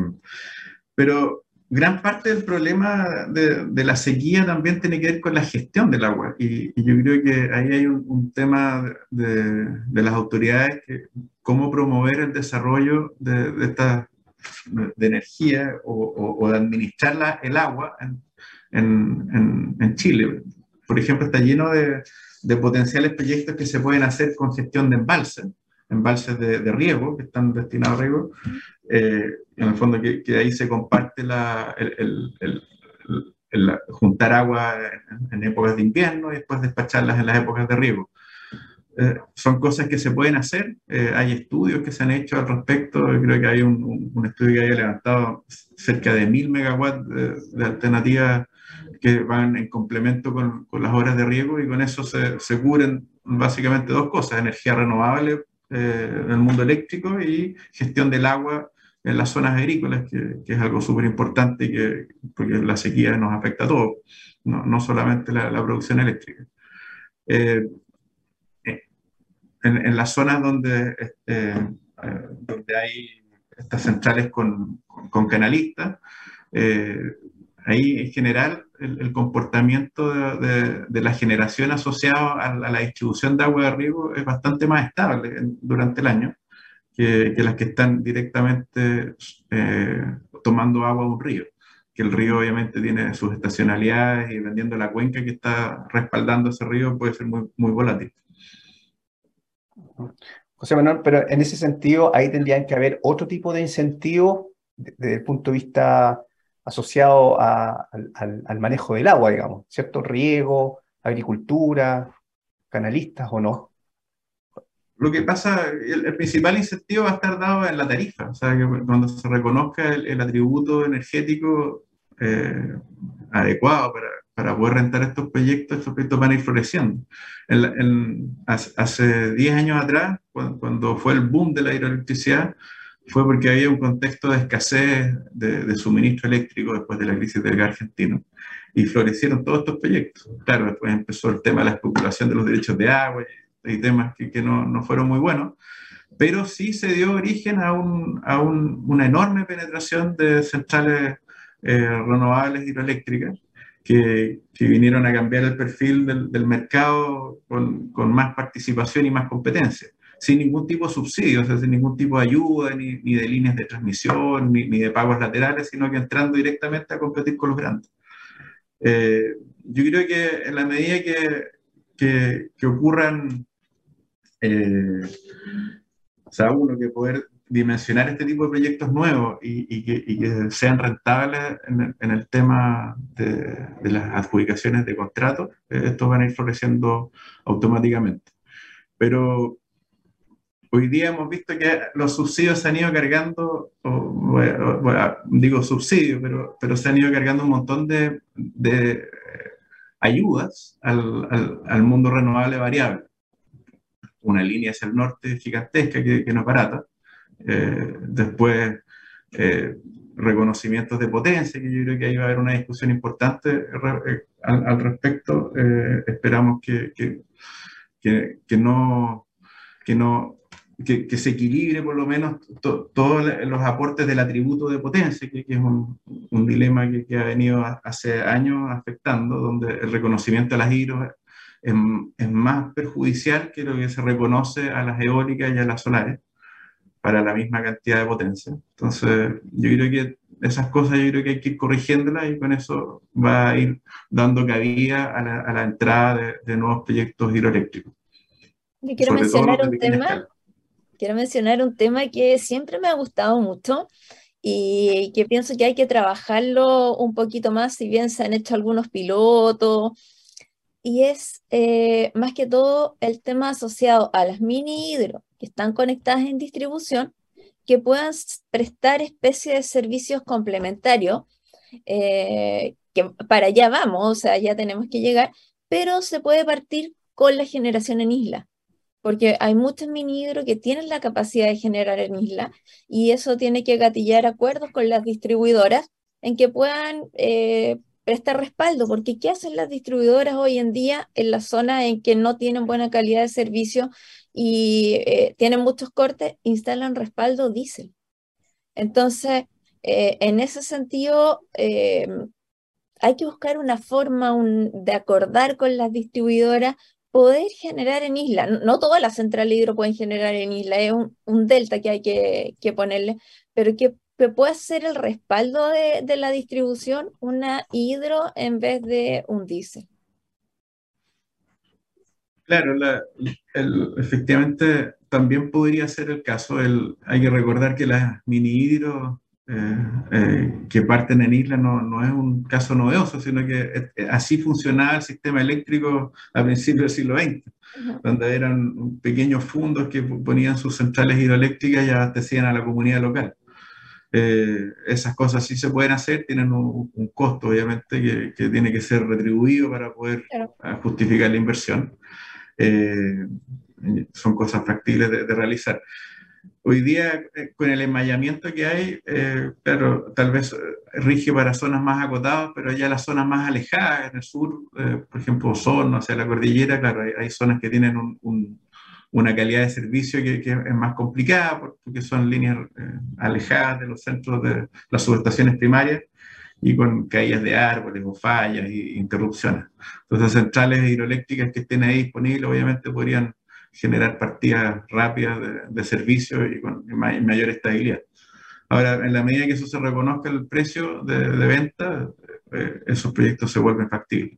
pero gran parte del problema de, de, la sequía también tiene que ver con la gestión del agua. Y, y yo creo que ahí hay un, un tema de, de, las autoridades, que, cómo promover el desarrollo de, de esta energía o, o, o de administrar la, el agua en, en, en, Chile. Por ejemplo, está lleno de, potenciales proyectos que se pueden hacer con gestión de embalses, embalses de, riego, que están destinados a riego, eh, en el fondo que, que, ahí se comparte la, el, el, el, juntar agua en, épocas de invierno y después despacharlas en las épocas de riego. Eh, son cosas que se pueden hacer, eh, hay estudios que se han hecho al respecto, creo que hay un, un estudio que haya levantado cerca de mil megawatts de, de alternativas que van en complemento con, con, las horas de riego y con eso se, se cubren básicamente dos cosas, energía renovable eh, en el mundo eléctrico y gestión del agua en las zonas agrícolas, que, que es algo súper importante que, porque la sequía nos afecta a todos, no, no solamente la, producción eléctrica. Eh, eh en, en, las zonas donde, eh, donde hay estas centrales con, con canalistas, ahí en general el, comportamiento de, de, de, la generación asociado a, la distribución de agua de riego es bastante más estable durante el año que, las que están directamente eh, tomando agua de un río. Que el río obviamente tiene sus estacionalidades y vendiendo la cuenca que está respaldando ese río puede ser muy, muy volátil. José Manuel, pero en ese sentido ahí tendrían que haber otro tipo de incentivos desde el punto de vista asociado a, al, manejo del agua, digamos, ¿cierto? Riego, agricultura, canalistas o no. Lo que pasa, el, principal incentivo va a estar dado en la tarifa, o sea, que cuando se reconozca el, atributo energético eh, adecuado para, poder rentar estos proyectos, estos proyectos van a ir floreciendo. En, en, hace 10 años atrás, cuando, cuando fue el boom de la hidroelectricidad, fue porque había un contexto de escasez de, suministro eléctrico después de la crisis del gas argentino y florecieron todos estos proyectos. Claro, después empezó el tema de la especulación de los derechos de agua y, y temas que, no, fueron muy buenos, pero sí se dio origen a, un, una enorme penetración de centrales eh, renovables hidroeléctricas que, vinieron a cambiar el perfil del, mercado con más participación y más competencia sin ningún tipo de subsidios, o sea, sin ningún tipo de ayuda, ni, de líneas de transmisión, ni, de pagos laterales, sino que entrando directamente a competir con los grandes. Eh, yo creo que en la medida que, que, ocurran, eh, o sea, uno, que poder dimensionar este tipo de proyectos nuevos y, que, sean rentables en el, en el tema de, de, las adjudicaciones de contratos, eh, estos van a ir floreciendo automáticamente. Pero hoy día hemos visto que los subsidios se han ido cargando, digo subsidios, pero, se han ido cargando un montón de, de ayudas al, mundo renovable variable. Una línea hacia el norte gigantesca que, no es barata. Eh, después, eh, reconocimientos de potencia, que yo creo que ahí va a haber una discusión importante eh, al, respecto. Eh, esperamos que, que, no, que no que, que, se equilibre por lo menos to, todos los aportes del atributo de potencia, que, que es un, un dilema que, que, ha venido hace años afectando, donde el reconocimiento a las hidros es, es, más perjudicial que lo que se reconoce a las eólicas y a las solares para la misma cantidad de potencia. Entonces, yo creo que esas cosas yo creo que hay que ir corrigiéndolas y con eso va a ir dando cabida a la, a la entrada de, de, nuevos proyectos hidroeléctricos. Yo quiero Sobre mencionar un tema escala quiero mencionar un tema que siempre me ha gustado mucho y que pienso que hay que trabajarlo un poquito más, si bien se han hecho algunos pilotos, y es eh, más que todo el tema asociado a las mini hidro que están conectadas en distribución, que puedan prestar especie de servicios complementarios, eh, que para allá vamos, o sea, ya tenemos que llegar, pero se puede partir con la generación en isla porque hay muchos mini hidro que tienen la capacidad de generar en isla y eso tiene que gatillar acuerdos con las distribuidoras en que puedan eh, prestar respaldo, porque ¿qué hacen las distribuidoras hoy en día en la zona en que no tienen buena calidad de servicio y eh, tienen muchos cortes? Instalan respaldo diésel. Entonces, eh, en ese sentido, hay que buscar una forma de acordar con las distribuidoras poder generar en isla. No todas las centrales hidro pueden generar en isla, es un, delta que hay que, ponerle, pero que, que puede ser el respaldo de, la distribución una hidro en vez de un diésel. Claro, efectivamente también podría ser el caso. El, hay que recordar que las mini hidro eh, eh, que parten en isla no, no, es un caso novedoso, sino que así funcionaba el sistema eléctrico a principios del siglo XX, uh -huh. donde eran pequeños fundos que ponían sus centrales hidroeléctricas y abastecían a la comunidad local. Eh, esas cosas sí se pueden hacer, tienen un, un costo obviamente que, que, tiene que ser retribuido para poder claro. justificar la inversión. Eh, son cosas factibles de, realizar. Hoy día, eh, con el enmayamiento que hay, eh, claro, tal vez rige para zonas más acotadas, pero ya las zonas más alejadas, en el sur, por ejemplo, Osorno, hacia la cordillera, claro, hay, zonas que tienen una calidad de servicio que, que, es más complicada porque son líneas alejadas de los centros de las subestaciones primarias y con caídas de árboles o fallas e interrupciones. Entonces, centrales hidroeléctricas que estén ahí disponibles, obviamente podrían generar partidas rápidas de, servicio y con mayor estabilidad. Ahora, en la medida que eso se reconozca el precio de, venta, eh, esos proyectos se vuelven factibles.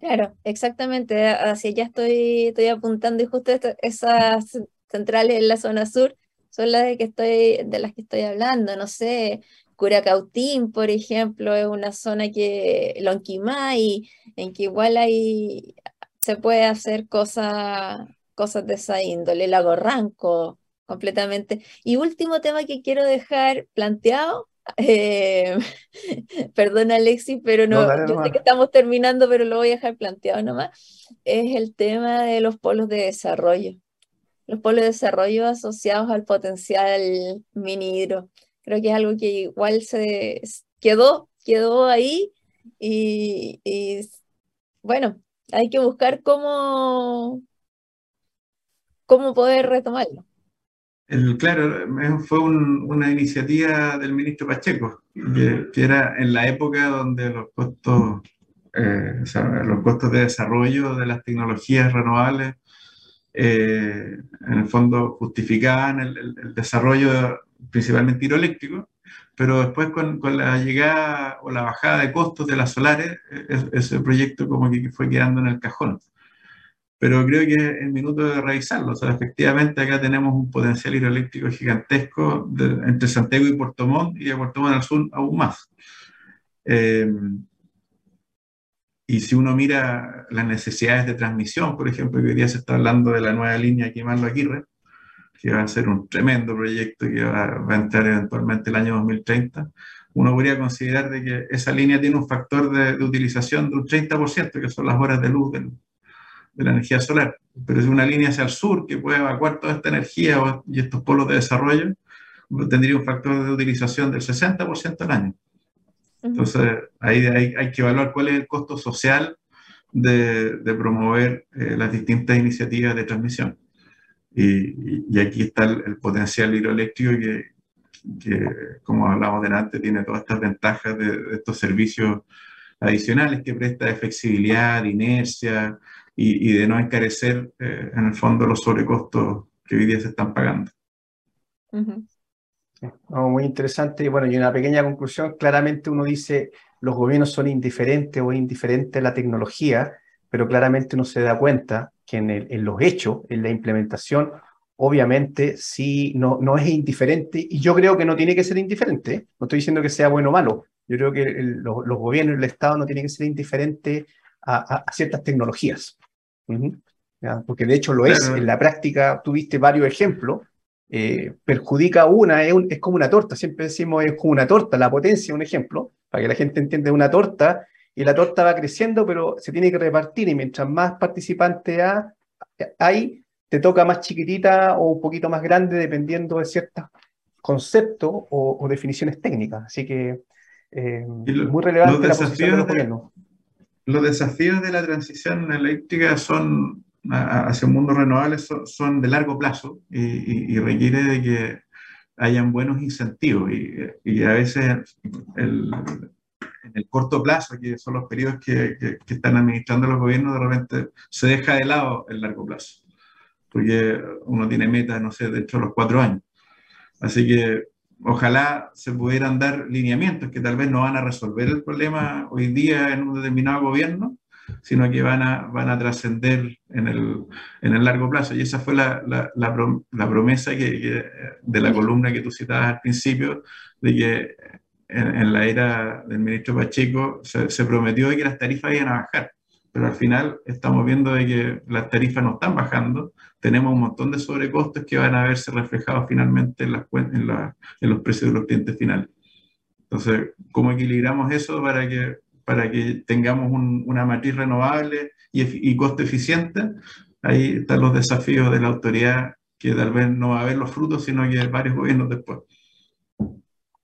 Claro, exactamente. Así ya estoy, estoy apuntando y justo esas centrales en la zona sur son las de, que estoy, de las que estoy hablando. No sé, Curacautín, por ejemplo, es una zona que, Lonquimay, en que igual hay, se puede hacer cosas, cosas de esa índole, Lago Ranco, completamente. Y último tema que quiero dejar planteado, eh, perdón Alexis, pero no, yo sé que estamos terminando, pero lo voy a dejar planteado nomás, es el tema de los polos de desarrollo. Los polos de desarrollo asociados al potencial minidro. Creo que es algo que igual se quedó, quedó ahí y, bueno, hay que buscar cómo, cómo poder retomarlo. El, claro, fue una iniciativa del ministro Pacheco, que, era en la época donde los costos, eh, los costos de desarrollo de las tecnologías renovables eh, en el fondo justificaban el, el, desarrollo principalmente hidroeléctrico, pero después con, con, la llegada o la bajada de costos de las solares, ese proyecto como que fue quedando en el cajón. Pero creo que es el minuto de revisarlo. O sea, efectivamente acá tenemos un potencial hidroeléctrico gigantesco entre Santiago y Puerto Montt y de Puerto Montt al sur aún más. Eh, y si uno mira las necesidades de transmisión, por ejemplo, que hoy día se está hablando de la nueva línea Quimarlo-Aguirre, que va a ser un tremendo proyecto que va, a entrar eventualmente el año 2030, uno podría considerar de que esa línea tiene un factor de, utilización de un 30%, que son las horas de luz de la energía solar. Pero es una línea hacia el sur que puede evacuar toda esta energía y estos polos de desarrollo, tendría un factor de utilización del 60% al año. Entonces, ahí hay, hay, que evaluar cuál es el costo social de, de promover eh, las distintas iniciativas de transmisión. Y, y aquí está el, potencial hidroeléctrico que, que, como hablamos delante, tiene todas estas ventajas de, estos servicios adicionales que presta de flexibilidad, de inercia y, y de no encarecer eh, en el fondo los sobrecostos que hoy día se están pagando muy interesante. Bueno, y una pequeña conclusión, claramente uno dice, los gobiernos son indiferentes o indiferente a la tecnología, pero claramente uno se da cuenta que en, en los hechos, en la implementación, obviamente sí no, no es indiferente y yo creo que no tiene que ser indiferente. No estoy diciendo que sea bueno o malo. Yo creo que los, los gobiernos y el Estado no tienen que ser indiferentes a, a, ciertas tecnologías. Porque de hecho lo es. En la práctica tuviste varios ejemplos eh, perjudica una, es, es, como una torta, siempre decimos es como una torta, la potencia, un ejemplo, para que la gente entienda una torta, y la torta va creciendo, pero se tiene que repartir, y mientras más participantes hay, te toca más chiquitita o un poquito más grande, dependiendo de ciertos conceptos o, definiciones técnicas. Así que eh, muy relevante la posición de los gobiernos. Los desafíos de la transición eléctrica son hacia un mundo renovable son, de largo plazo y, requiere de que hayan buenos incentivos y, a veces el, en el corto plazo, que son los periodos que, que, están administrando los gobiernos, de repente se deja de lado el largo plazo, porque uno tiene metas, no sé, dentro de los cuatro años. Así que ojalá se pudieran dar lineamientos que tal vez no van a resolver el problema hoy día en un determinado gobierno, sino que van a, van a trascender en el, en el largo plazo. Y esa fue la, la, la, promesa que, de la columna que tú citabas al principio, de que en, la era del ministro Pacheco se, se, prometió de que las tarifas iban a bajar, pero al final estamos viendo de que las tarifas no están bajando, tenemos un montón de sobrecostos que van a verse reflejados finalmente en, las, en, la, en los precios de los clientes finales. Entonces, ¿cómo equilibramos eso para que para que tengamos una matriz renovable y, costo eficiente, ahí están los desafíos de la autoridad, que tal vez no va a haber los frutos, sino que varios gobiernos después.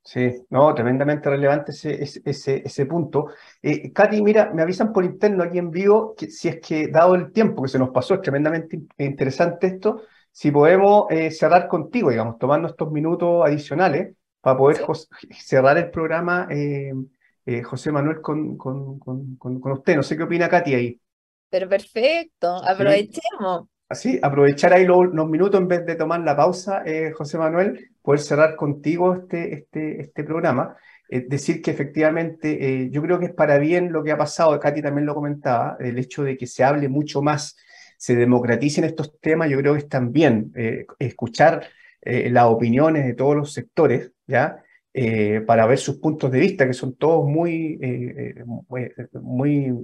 Sí, no, tremendamente relevante ese, ese, ese punto. Eh, Katy, mira, me avisan por interno aquí en vivo que si es que, dado el tiempo que se nos pasó, es tremendamente interesante esto, si podemos eh, cerrar contigo, digamos, tomando estos minutos adicionales para poder cerrar el programa, eh, José Manuel, con, con, con, con, usted. No sé qué opina Katy ahí. Pero perfecto, aprovechemos. Así, aprovechar ahí los, minutos en vez de tomar la pausa, José Manuel, poder cerrar contigo este, este, este programa. Es decir, que efectivamente eh, yo creo que es para bien lo que ha pasado, Katy también lo comentaba, el hecho de que se hable mucho más, se democraticen estos temas, yo creo que es también eh, escuchar las opiniones de todos los sectores, ¿ya? para ver sus puntos de vista, que son todos muy, muy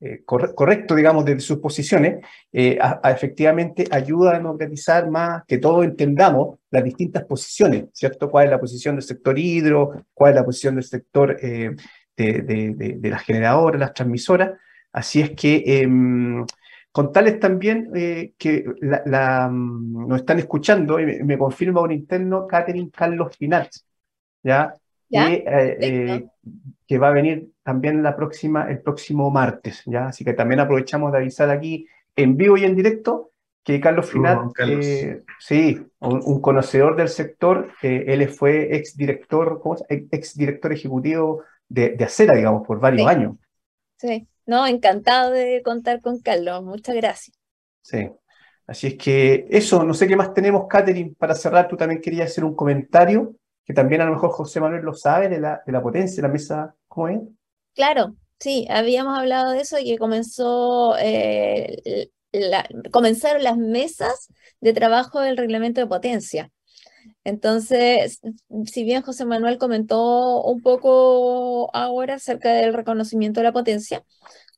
eh, correcto, digamos, de sus posiciones, eh, efectivamente ayuda a democratizar más, que todos entendamos las distintas posiciones, ¿cierto? ¿Cuál es la posición del sector hidro? ¿Cuál es la posición del sector eh, de, las generadoras, las transmisoras? Así es que em, contarles también que la, mm, nos están escuchando, y me, confirma un interno, Catherine Carlos Finat, ¿ya? Que va a venir también la próxima, el próximo martes, ¿ya? Así que también aprovechamos de avisar aquí en vivo y en directo que Carlos Finat, eh, sí, un, conocedor del sector, eh, él fue ex director, ex director ejecutivo de, de, Acera, digamos, por varios años. Sí, no, encantado de contar con Carlos, muchas gracias. Sí, así es que eso, no sé qué más tenemos, Catherine, para cerrar, tú también querías hacer un comentario que también a lo mejor José Manuel lo sabe, de la, de la potencia de la mesa, ¿cómo es? Claro, sí, habíamos hablado de eso y que comenzó, eh, comenzaron las mesas de trabajo del reglamento de potencia. Entonces, si bien José Manuel comentó un poco ahora acerca del reconocimiento de la potencia,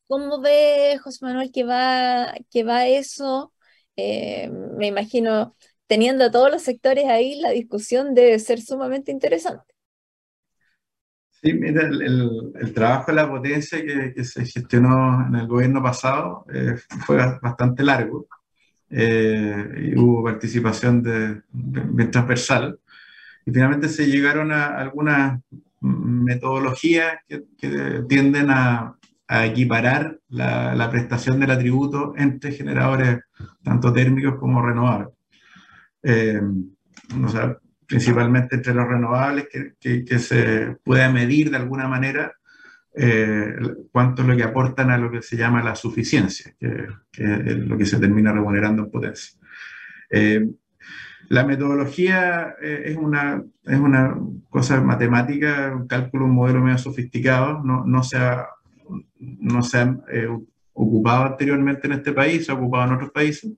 ¿cómo ve José Manuel que va, que va eso? Eh, me imagino teniendo a todos los sectores ahí, la discusión debe ser sumamente interesante. Sí, mira, el, trabajo de la potencia que, se gestionó en el gobierno pasado eh, fue bastante largo eh, y hubo participación de, bien transversal y finalmente se llegaron a algunas metodologías que, tienden a, equiparar la, la, prestación del atributo entre generadores tanto térmicos como renovables eh, o sea, principalmente entre los renovables, que, que, se pueda medir de alguna manera eh, cuánto es lo que aportan a lo que se llama la suficiencia, que, es lo que se termina remunerando en potencia. Eh, la metodología eh, es, una, es una cosa matemática, un cálculo, un modelo medio sofisticado, no, no se ha, no se ha ocupado anteriormente en este país, se ha ocupado en otros países.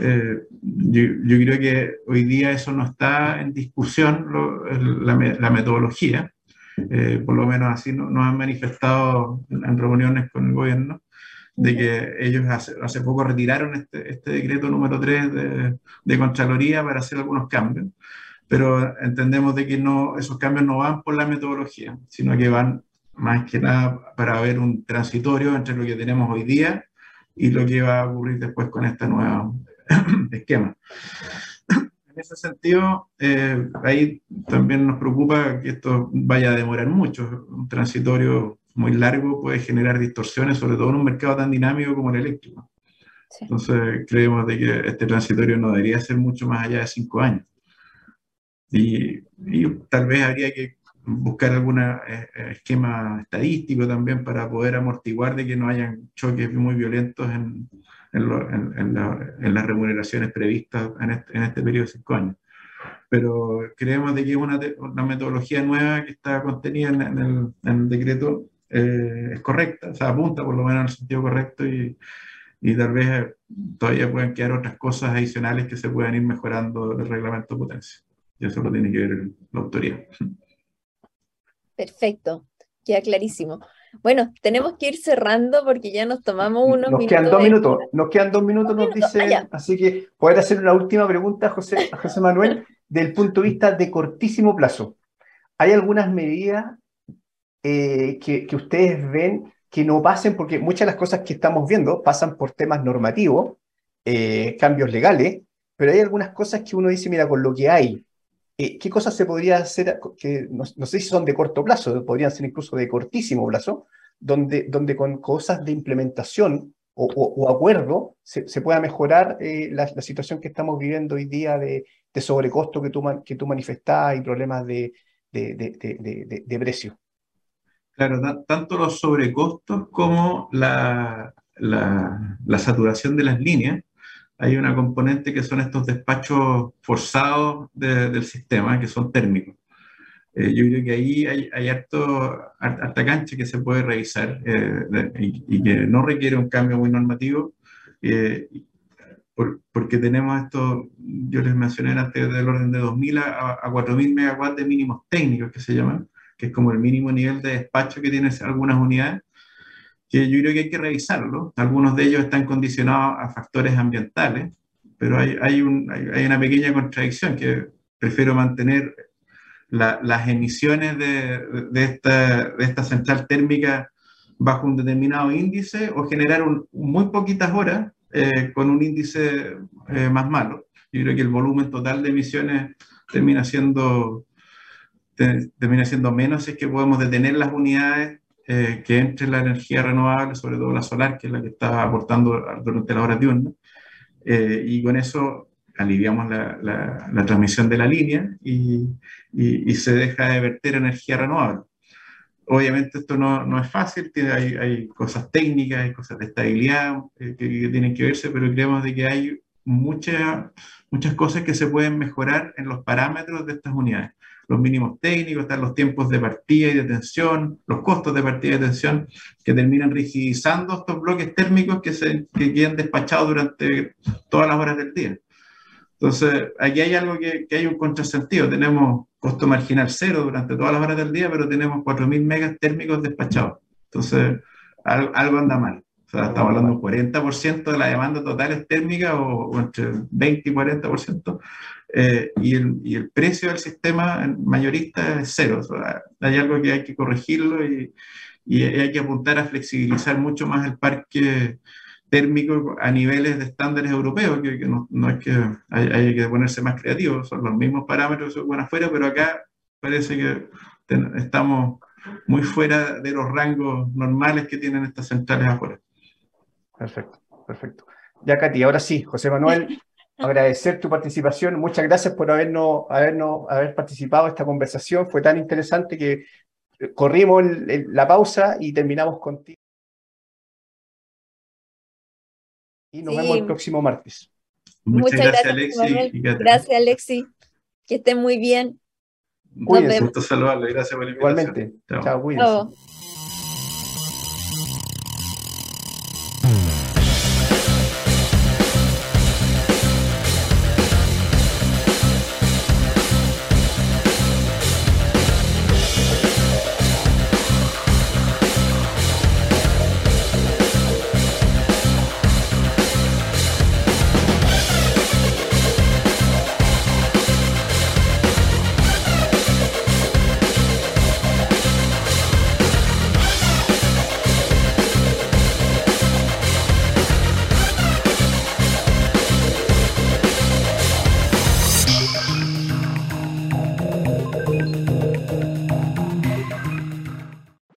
Eh, yo, creo que hoy día eso no está en discusión, la, metodología, eh, por lo menos así nos han manifestado en reuniones con el gobierno, de que ellos hace, poco retiraron este, este, decreto número 3 de, de, Contraloría para hacer algunos cambios, pero entendemos de que no, esos cambios no van por la metodología, sino que van más que nada para ver un transitorio entre lo que tenemos hoy día y lo que va a ocurrir después con esta nueva esquema. En ese sentido, eh, ahí también nos preocupa que esto vaya a demorar mucho. Un transitorio muy largo puede generar distorsiones, sobre todo en un mercado tan dinámico como el eléctrico. Entonces, creemos de que este transitorio no debería ser mucho más allá de cinco años. Y, y tal vez habría que buscar algún eh, eh, esquema estadístico también para poder amortiguar de que no hayan choques muy violentos en, en, las remuneraciones previstas en este, en este, periodo de cinco años. Pero creemos de que una, una metodología nueva que está contenida en, el, decreto eh, es correcta, o sea, apunta por lo menos en el sentido correcto y, y tal vez todavía pueden quedar otras cosas adicionales que se puedan ir mejorando el reglamento de potencia. Y eso lo tiene que ver la autoridad. Perfecto, queda clarísimo. Bueno, tenemos que ir cerrando porque ya nos tomamos unos nos Quedan dos minutos, nos quedan dos minutos, nos dice. Ah, así que poder hacer una última pregunta a José, José Manuel, del punto de vista de cortísimo plazo. ¿Hay algunas medidas eh, que, que, ustedes ven que no pasen? Porque muchas de las cosas que estamos viendo pasan por temas normativos eh, cambios legales, pero hay algunas cosas que uno dice, mira, con lo que hay, eh, ¿qué cosas se podría hacer? Que no, sé si son de corto plazo, podrían ser incluso de cortísimo plazo, donde, donde con cosas de implementación o, acuerdo se, pueda mejorar eh, la, situación que estamos viviendo hoy día de, sobrecosto que tú, que tú manifestás y problemas de, de, de precio. Claro, tanto los sobrecostos como la, la, saturación de las líneas. Hay una componente que son estos despachos forzados del sistema, que son térmicos. Eh, yo creo que ahí hay, hay harto, harta cancha que se puede revisar eh, y, que no requiere un cambio muy normativo, eh, porque tenemos esto, yo les mencioné antes, del orden de 2.000 a, a 4.000 megawatts de mínimos técnicos que se llaman, que es como el mínimo nivel de despacho que tienen algunas unidades, que yo creo que hay que revisarlo. Algunos de ellos están condicionados a factores ambientales, pero hay, hay, un, hay una pequeña contradicción que prefiero mantener las emisiones de, de, esta, de, esta, central térmica bajo un determinado índice o generar un, muy poquitas horas eh, con un índice eh, más malo. Yo creo que el volumen total de emisiones termina siendo termina siendo menos si es que podemos detener las unidades eh, que entre la energía renovable, sobre todo la solar, que es la que está aportando durante la hora diurna, eh, y con eso aliviamos la, transmisión de la línea y, se deja de verter energía renovable. Obviamente esto no, no es fácil, hay, hay, cosas técnicas, hay cosas de estabilidad eh, que, que, tienen que verse, pero creemos de que hay muchas muchas cosas que se pueden mejorar en los parámetros de estas unidades los mínimos técnicos, están los tiempos de partida y detención, los costos de partida y detención, que terminan rigidizando estos bloques térmicos que, se, que quedan despachados durante todas las horas del día. Entonces, aquí hay algo que, que hay un contrasentido. Tenemos costo marginal cero durante todas las horas del día, pero tenemos 4.000 megas térmicos despachados. Entonces, algo, algo anda mal. O sea, estamos hablando de un 40% de la demanda total es térmica o, o, entre 20 y 40%, eh, y, el, y, el, precio del sistema mayorista es cero. hay algo que hay que corregirlo y, y, hay que apuntar a flexibilizar mucho más el parque térmico a niveles de estándares europeos, que, no, no, es que hay, que ponerse más creativo, son los mismos parámetros que se van afuera, pero acá parece que estamos muy fuera de los rangos normales que tienen estas centrales afuera. Perfecto, perfecto. Ya, Katy, ahora sí, José Manuel, agradecer tu participación. Muchas gracias por habernos, habernos haber participado en esta conversación. Fue tan interesante que eh, corrimos la pausa y terminamos contigo. Y nos vemos el próximo martes. Muchas, gracias, Alexi. Gracias, Alexi. Que estén muy bien. Cuídense. Gusto saludarle. Gracias por la invitación. Igualmente. Chao, Chao